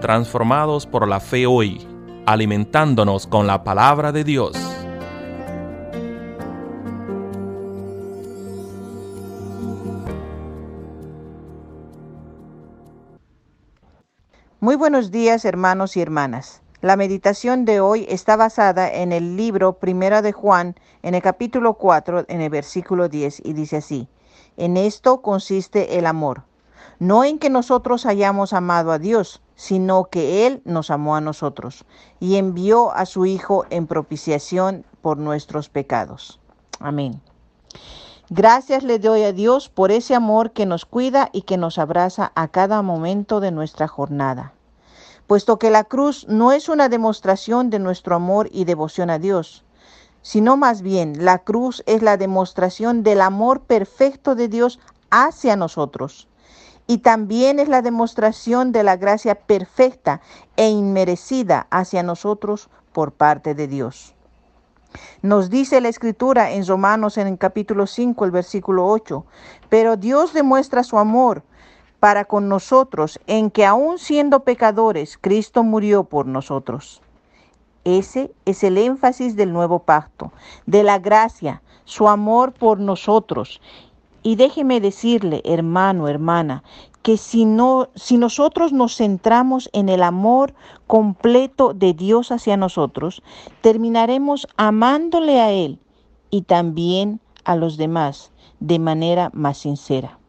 transformados por la fe hoy, alimentándonos con la palabra de Dios. Muy buenos días hermanos y hermanas. La meditación de hoy está basada en el libro Primera de Juan, en el capítulo 4, en el versículo 10, y dice así, En esto consiste el amor, no en que nosotros hayamos amado a Dios, sino que Él nos amó a nosotros y envió a su Hijo en propiciación por nuestros pecados. Amén. Gracias le doy a Dios por ese amor que nos cuida y que nos abraza a cada momento de nuestra jornada. Puesto que la cruz no es una demostración de nuestro amor y devoción a Dios, sino más bien la cruz es la demostración del amor perfecto de Dios hacia nosotros. Y también es la demostración de la gracia perfecta e inmerecida hacia nosotros por parte de Dios. Nos dice la escritura en Romanos en el capítulo 5, el versículo 8, pero Dios demuestra su amor para con nosotros en que aun siendo pecadores, Cristo murió por nosotros. Ese es el énfasis del nuevo pacto, de la gracia, su amor por nosotros. Y déjeme decirle, hermano, hermana, que si, no, si nosotros nos centramos en el amor completo de Dios hacia nosotros, terminaremos amándole a Él y también a los demás de manera más sincera.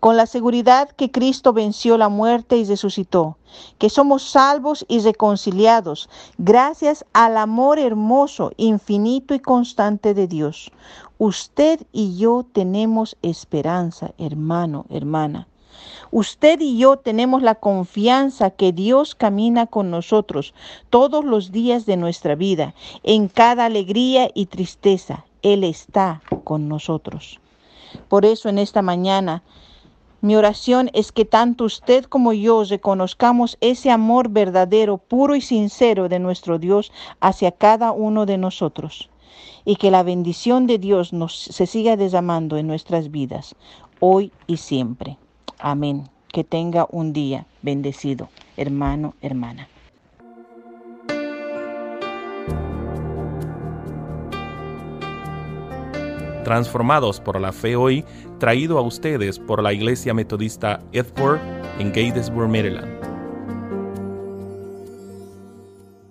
Con la seguridad que Cristo venció la muerte y resucitó, que somos salvos y reconciliados gracias al amor hermoso, infinito y constante de Dios. Usted y yo tenemos esperanza, hermano, hermana. Usted y yo tenemos la confianza que Dios camina con nosotros todos los días de nuestra vida. En cada alegría y tristeza, Él está con nosotros. Por eso en esta mañana, mi oración es que tanto usted como yo reconozcamos ese amor verdadero, puro y sincero de nuestro Dios hacia cada uno de nosotros y que la bendición de Dios nos se siga derramando en nuestras vidas, hoy y siempre. Amén. Que tenga un día bendecido, hermano, hermana. Transformados por la fe hoy, traído a ustedes por la Iglesia Metodista Edward en Gatesburg, Maryland.